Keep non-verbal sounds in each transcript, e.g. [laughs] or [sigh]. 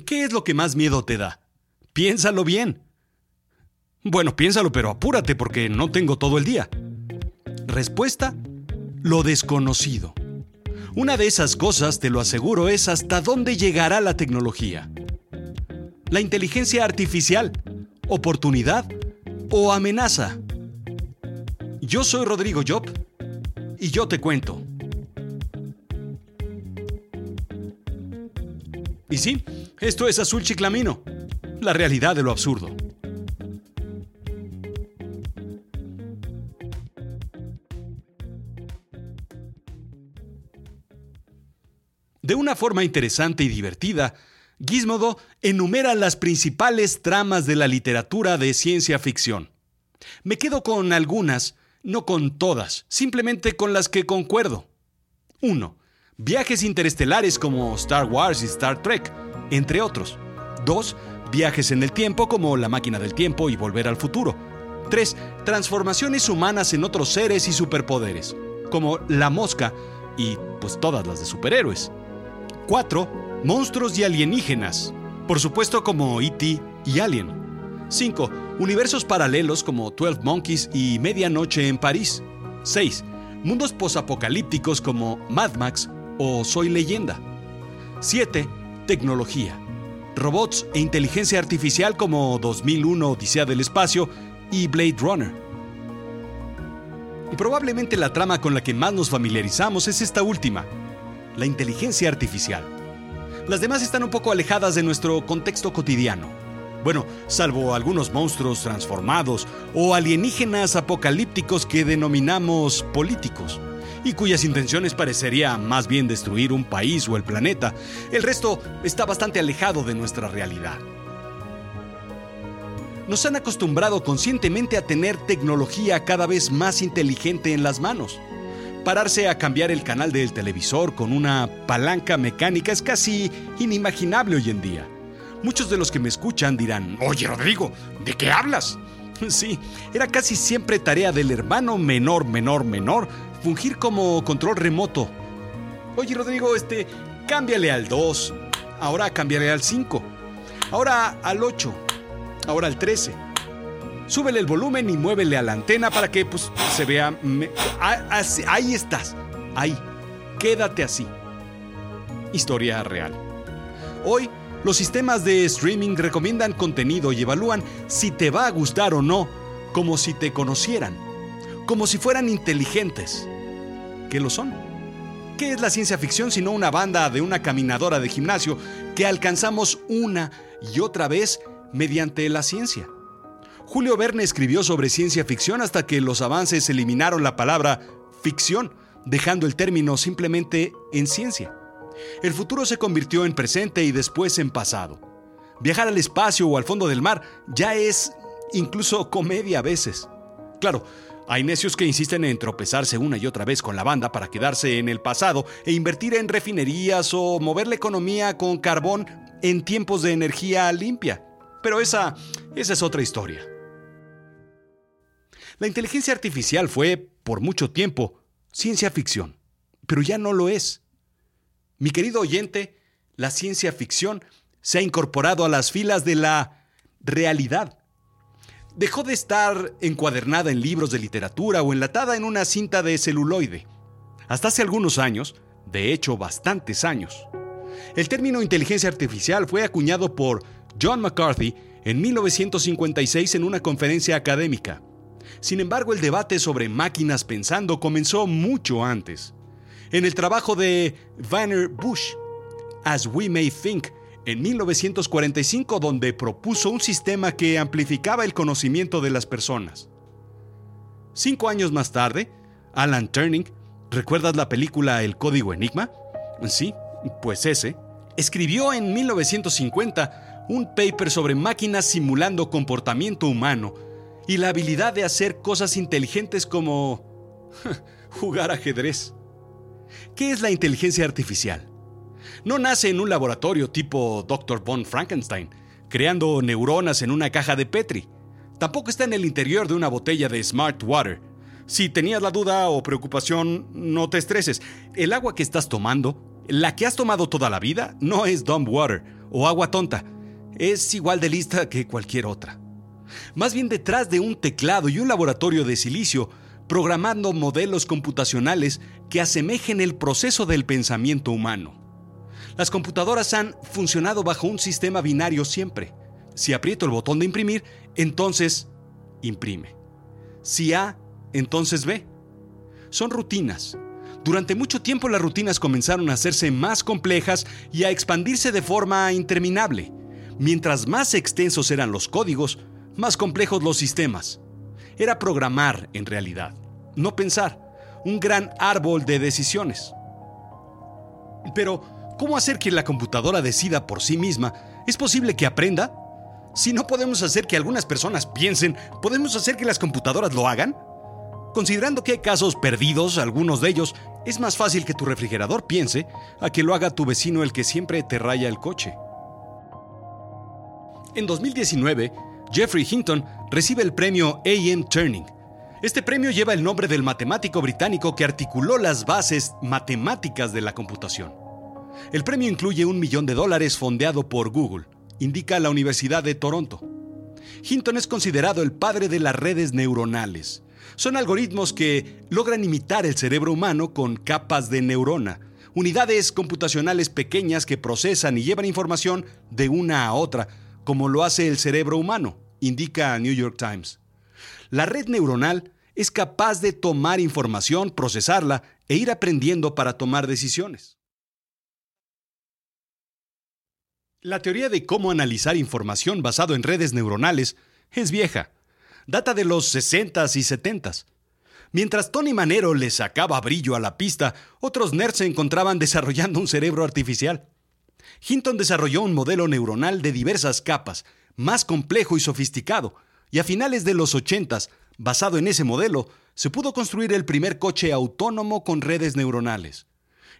¿Qué es lo que más miedo te da? Piénsalo bien. Bueno, piénsalo, pero apúrate porque no tengo todo el día. Respuesta, lo desconocido. Una de esas cosas, te lo aseguro, es hasta dónde llegará la tecnología. La inteligencia artificial, oportunidad o amenaza. Yo soy Rodrigo Job y yo te cuento. Y sí, esto es Azul Chiclamino, la realidad de lo absurdo. De una forma interesante y divertida, Gizmodo enumera las principales tramas de la literatura de ciencia ficción. Me quedo con algunas, no con todas, simplemente con las que concuerdo. 1. Viajes interestelares como Star Wars y Star Trek, entre otros. 2. Viajes en el tiempo como La máquina del tiempo y Volver al futuro. 3. Transformaciones humanas en otros seres y superpoderes, como La mosca y pues todas las de superhéroes. 4. Monstruos y alienígenas. Por supuesto como E.T. y Alien. 5. Universos paralelos como 12 Monkeys y Medianoche en París. 6. Mundos posapocalípticos como Mad Max o Soy leyenda. 7. Tecnología. Robots e inteligencia artificial como 2001 Odisea del Espacio y Blade Runner. Y probablemente la trama con la que más nos familiarizamos es esta última, la inteligencia artificial. Las demás están un poco alejadas de nuestro contexto cotidiano. Bueno, salvo algunos monstruos transformados o alienígenas apocalípticos que denominamos políticos, y cuyas intenciones parecería más bien destruir un país o el planeta, el resto está bastante alejado de nuestra realidad. Nos han acostumbrado conscientemente a tener tecnología cada vez más inteligente en las manos. Pararse a cambiar el canal del televisor con una palanca mecánica es casi inimaginable hoy en día. Muchos de los que me escuchan dirán, oye Rodrigo, ¿de qué hablas? [laughs] Sí, era casi siempre tarea del hermano menor, menor, menor, fungir como control remoto. Oye Rodrigo, este, cámbiale al 2, ahora cámbiale al 5, ahora al 8, ahora al 13 súbele el volumen y muévele a la antena para que pues, se vea. ahí estás. Ahí. Quédate así. Historia real. Hoy, los sistemas de streaming recomiendan contenido y evalúan si te va a gustar o no, como si te conocieran, como si fueran inteligentes. ¿Qué lo son? ¿Qué es la ciencia ficción sino una banda de una caminadora de gimnasio que alcanzamos una y otra vez mediante la ciencia? Julio Verne escribió sobre ciencia ficción hasta que los avances eliminaron la palabra ficción, dejando el término simplemente en ciencia. El futuro se convirtió en presente y después en pasado. Viajar al espacio o al fondo del mar ya es incluso comedia a veces. Claro, hay necios que insisten en tropezarse una y otra vez con la banda para quedarse en el pasado e invertir en refinerías o mover la economía con carbón en tiempos de energía limpia. Pero esa, esa es otra historia. La inteligencia artificial fue, por mucho tiempo, ciencia ficción, pero ya no lo es. Mi querido oyente, la ciencia ficción se ha incorporado a las filas de la realidad. Dejó de estar encuadernada en libros de literatura o enlatada en una cinta de celuloide. Hasta hace algunos años, de hecho bastantes años. El término inteligencia artificial fue acuñado por John McCarthy en 1956 en una conferencia académica. Sin embargo, el debate sobre máquinas pensando comenzó mucho antes. En el trabajo de Vanner Bush, As We May Think, en 1945, donde propuso un sistema que amplificaba el conocimiento de las personas. Cinco años más tarde, Alan Turing, ¿recuerdas la película El Código Enigma? Sí, pues ese, escribió en 1950 un paper sobre máquinas simulando comportamiento humano y la habilidad de hacer cosas inteligentes como [laughs] jugar ajedrez. ¿Qué es la inteligencia artificial? No nace en un laboratorio tipo Dr. von Frankenstein, creando neuronas en una caja de Petri. Tampoco está en el interior de una botella de Smart Water. Si tenías la duda o preocupación, no te estreses. El agua que estás tomando La que has tomado toda la vida no es dumb water o agua tonta. Es igual de lista que cualquier otra. Más bien detrás de un teclado y un laboratorio de silicio, programando modelos computacionales que asemejen el proceso del pensamiento humano. Las computadoras han funcionado bajo un sistema binario siempre. Si aprieto el botón de imprimir, entonces imprime. Si A, entonces B. Son rutinas. Durante mucho tiempo las rutinas comenzaron a hacerse más complejas y a expandirse de forma interminable. Mientras más extensos eran los códigos, más complejos los sistemas. Era programar, en realidad, no pensar, un gran árbol de decisiones. Pero, ¿cómo hacer que la computadora decida por sí misma? ¿Es posible que aprenda? Si no podemos hacer que algunas personas piensen, ¿podemos hacer que las computadoras lo hagan? Considerando que hay casos perdidos, algunos de ellos, es más fácil que tu refrigerador piense a que lo haga tu vecino el que siempre te raya el coche. En 2019, Jeffrey Hinton recibe el premio AM Turning. Este premio lleva el nombre del matemático británico que articuló las bases matemáticas de la computación. El premio incluye un millón de dólares fondeado por Google, indica la Universidad de Toronto. Hinton es considerado el padre de las redes neuronales. Son algoritmos que logran imitar el cerebro humano con capas de neurona, unidades computacionales pequeñas que procesan y llevan información de una a otra, como lo hace el cerebro humano, indica New York Times. La red neuronal es capaz de tomar información, procesarla e ir aprendiendo para tomar decisiones. La teoría de cómo analizar información basado en redes neuronales es vieja. Data de los 60s y 70s. Mientras Tony Manero le sacaba brillo a la pista, otros nerds se encontraban desarrollando un cerebro artificial. Hinton desarrolló un modelo neuronal de diversas capas, más complejo y sofisticado, y a finales de los 80, basado en ese modelo, se pudo construir el primer coche autónomo con redes neuronales.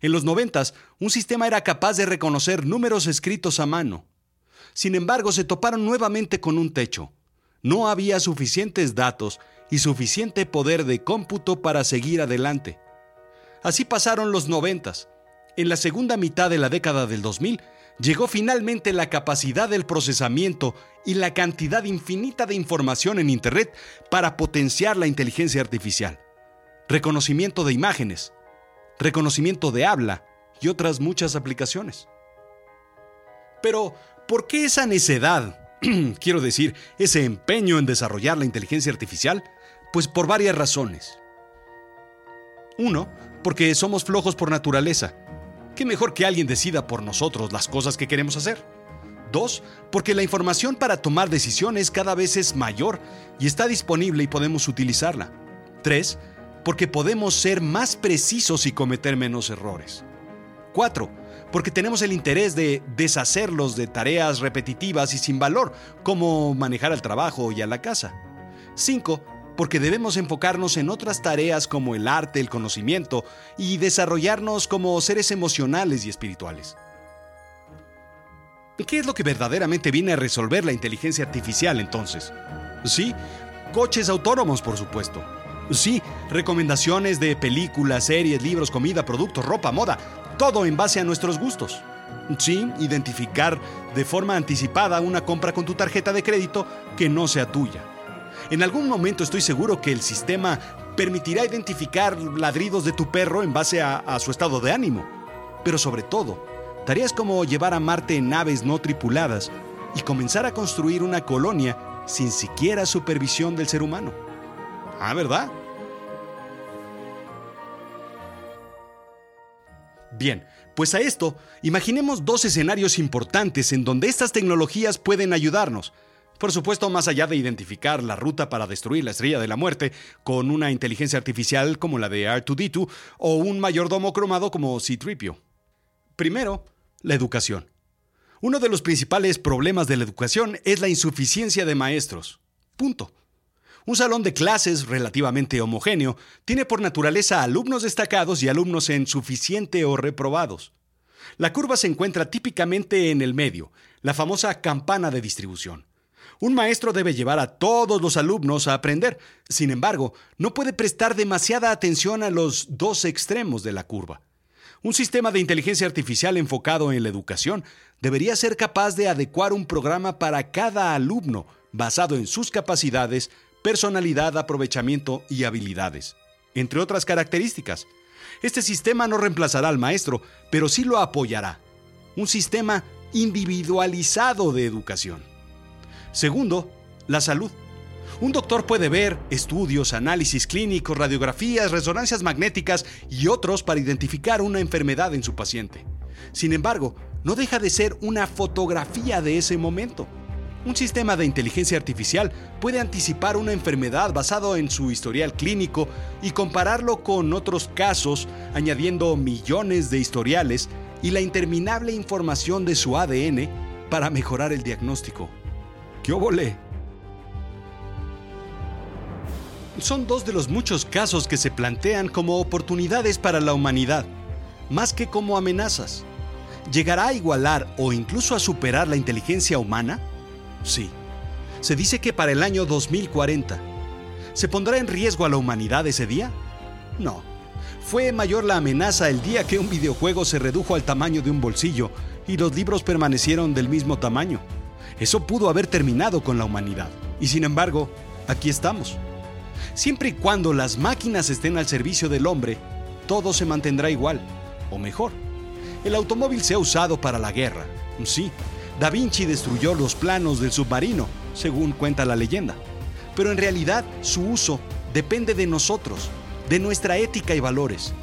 En los 90, un sistema era capaz de reconocer números escritos a mano. Sin embargo, se toparon nuevamente con un techo. No había suficientes datos y suficiente poder de cómputo para seguir adelante. Así pasaron los 90 en la segunda mitad de la década del 2000, llegó finalmente la capacidad del procesamiento y la cantidad infinita de información en Internet para potenciar la inteligencia artificial. Reconocimiento de imágenes, reconocimiento de habla y otras muchas aplicaciones. Pero, ¿por qué esa necedad? [clears throat] Quiero decir, ese empeño en desarrollar la inteligencia artificial? Pues por varias razones. Uno, porque somos flojos por naturaleza ¿Qué mejor que alguien decida por nosotros las cosas que queremos hacer? Dos, porque la información para tomar decisiones cada vez es mayor y está disponible y podemos utilizarla. Tres, porque podemos ser más precisos y cometer menos errores. Cuatro, porque tenemos el interés de deshacerlos de tareas repetitivas y sin valor, como manejar al trabajo y a la casa. Cinco, porque debemos enfocarnos en otras tareas como el arte, el conocimiento y desarrollarnos como seres emocionales y espirituales. ¿Qué es lo que verdaderamente viene a resolver la inteligencia artificial entonces? Sí, coches autónomos, por supuesto. Sí, recomendaciones de películas, series, libros, comida, productos, ropa, moda, todo en base a nuestros gustos. Sí, identificar de forma anticipada una compra con tu tarjeta de crédito que no sea tuya en algún momento estoy seguro que el sistema permitirá identificar ladridos de tu perro en base a, su estado de ánimo. Pero sobre todo, tareas como llevar a Marte en naves no tripuladas y comenzar a construir una colonia sin siquiera supervisión del ser humano. Ah, ¿verdad? Bien, pues a esto, imaginemos dos escenarios importantes en donde estas tecnologías pueden ayudarnos por supuesto, más allá de identificar la ruta para destruir la estrella de la muerte con una inteligencia artificial como la de R2D2 o un mayordomo cromado como C-Tripio. Primero, la educación. Uno de los principales problemas de la educación es la insuficiencia de maestros. Punto. Un salón de clases relativamente homogéneo tiene por naturaleza alumnos destacados y alumnos en suficiente o reprobados. La curva se encuentra típicamente en el medio, la famosa campana de distribución. Un maestro debe llevar a todos los alumnos a aprender. Sin embargo, no puede prestar demasiada atención a los dos extremos de la curva. Un sistema de inteligencia artificial enfocado en la educación debería ser capaz de adecuar un programa para cada alumno basado en sus capacidades, personalidad, aprovechamiento y habilidades, entre otras características. Este sistema no reemplazará al maestro, pero sí lo apoyará. Un sistema individualizado de educación. Segundo, la salud. Un doctor puede ver estudios, análisis clínicos, radiografías, resonancias magnéticas y otros para identificar una enfermedad en su paciente. Sin embargo, no deja de ser una fotografía de ese momento. Un sistema de inteligencia artificial puede anticipar una enfermedad basado en su historial clínico y compararlo con otros casos, añadiendo millones de historiales y la interminable información de su ADN para mejorar el diagnóstico. ¡Qué óvole! Son dos de los muchos casos que se plantean como oportunidades para la humanidad, más que como amenazas. ¿Llegará a igualar o incluso a superar la inteligencia humana? Sí. Se dice que para el año 2040. ¿Se pondrá en riesgo a la humanidad ese día? No. Fue mayor la amenaza el día que un videojuego se redujo al tamaño de un bolsillo y los libros permanecieron del mismo tamaño. Eso pudo haber terminado con la humanidad. Y sin embargo, aquí estamos. Siempre y cuando las máquinas estén al servicio del hombre, todo se mantendrá igual, o mejor. El automóvil se ha usado para la guerra, sí. Da Vinci destruyó los planos del submarino, según cuenta la leyenda. Pero en realidad su uso depende de nosotros, de nuestra ética y valores.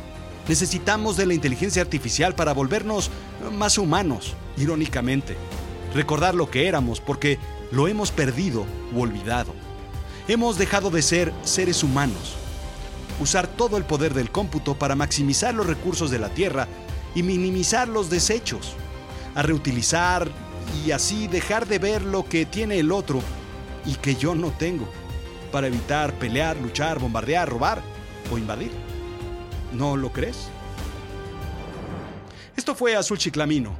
Necesitamos de la inteligencia artificial para volvernos más humanos, irónicamente. Recordar lo que éramos porque lo hemos perdido u olvidado. Hemos dejado de ser seres humanos. Usar todo el poder del cómputo para maximizar los recursos de la Tierra y minimizar los desechos. A reutilizar y así dejar de ver lo que tiene el otro y que yo no tengo. Para evitar pelear, luchar, bombardear, robar o invadir. ¿No lo crees? Esto fue Azul Chiclamino,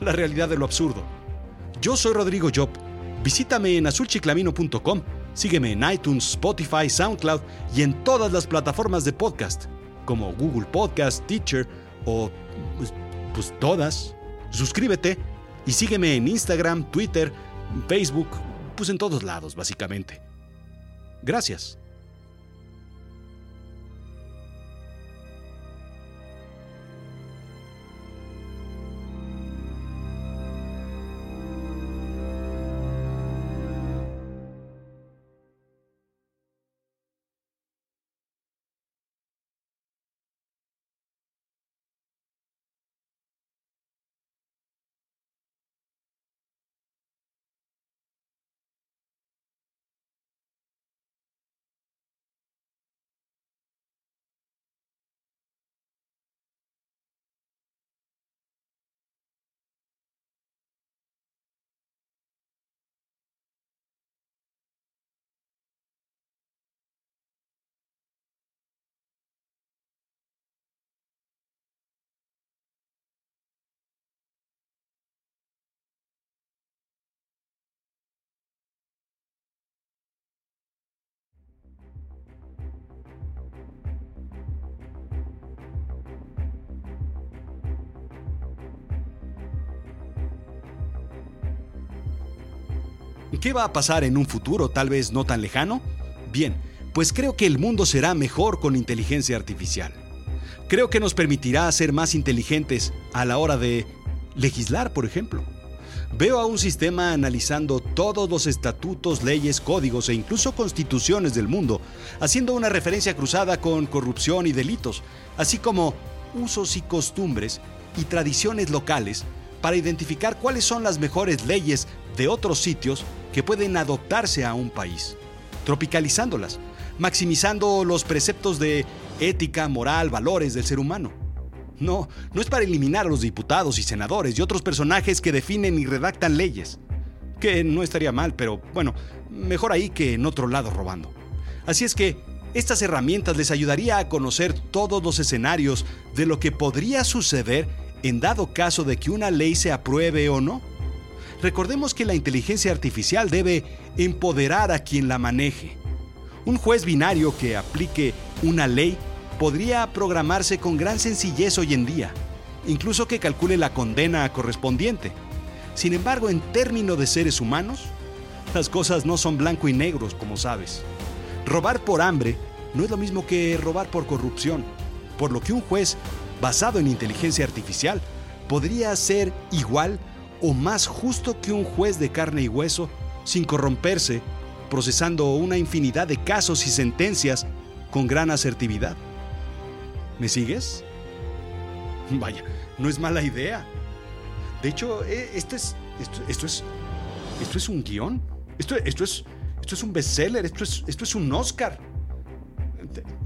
la realidad de lo absurdo. Yo soy Rodrigo Job. Visítame en azulchiclamino.com Sígueme en iTunes, Spotify, SoundCloud y en todas las plataformas de podcast, como Google Podcast, Teacher o pues, pues, todas. Suscríbete y sígueme en Instagram, Twitter, Facebook, pues en todos lados, básicamente. Gracias. ¿Qué va a pasar en un futuro tal vez no tan lejano? Bien, pues creo que el mundo será mejor con inteligencia artificial. Creo que nos permitirá ser más inteligentes a la hora de legislar, por ejemplo. Veo a un sistema analizando todos los estatutos, leyes, códigos e incluso constituciones del mundo, haciendo una referencia cruzada con corrupción y delitos, así como usos y costumbres y tradiciones locales para identificar cuáles son las mejores leyes de otros sitios que pueden adoptarse a un país, tropicalizándolas, maximizando los preceptos de ética, moral, valores del ser humano. No, no es para eliminar a los diputados y senadores y otros personajes que definen y redactan leyes. Que no estaría mal, pero bueno, mejor ahí que en otro lado robando. Así es que estas herramientas les ayudaría a conocer todos los escenarios de lo que podría suceder en dado caso de que una ley se apruebe o no. Recordemos que la inteligencia artificial debe empoderar a quien la maneje. Un juez binario que aplique una ley podría programarse con gran sencillez hoy en día, incluso que calcule la condena correspondiente. Sin embargo, en términos de seres humanos, las cosas no son blanco y negros, como sabes. Robar por hambre no es lo mismo que robar por corrupción, por lo que un juez, basado en inteligencia artificial, podría ser igual o más justo que un juez de carne y hueso, sin corromperse, procesando una infinidad de casos y sentencias con gran asertividad. ¿Me sigues? Vaya, no es mala idea. De hecho, eh, esto es. Esto, es. Esto es un guion. Esto, esto, es. Esto es un bestseller. Esto es, esto es un Oscar.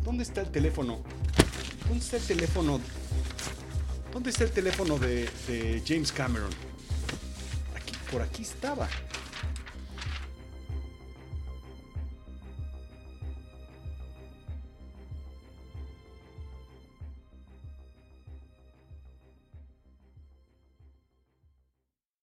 ¿Dónde está el teléfono? ¿Dónde está el teléfono? ¿Dónde está el teléfono de James Cameron? Por aquí estaba.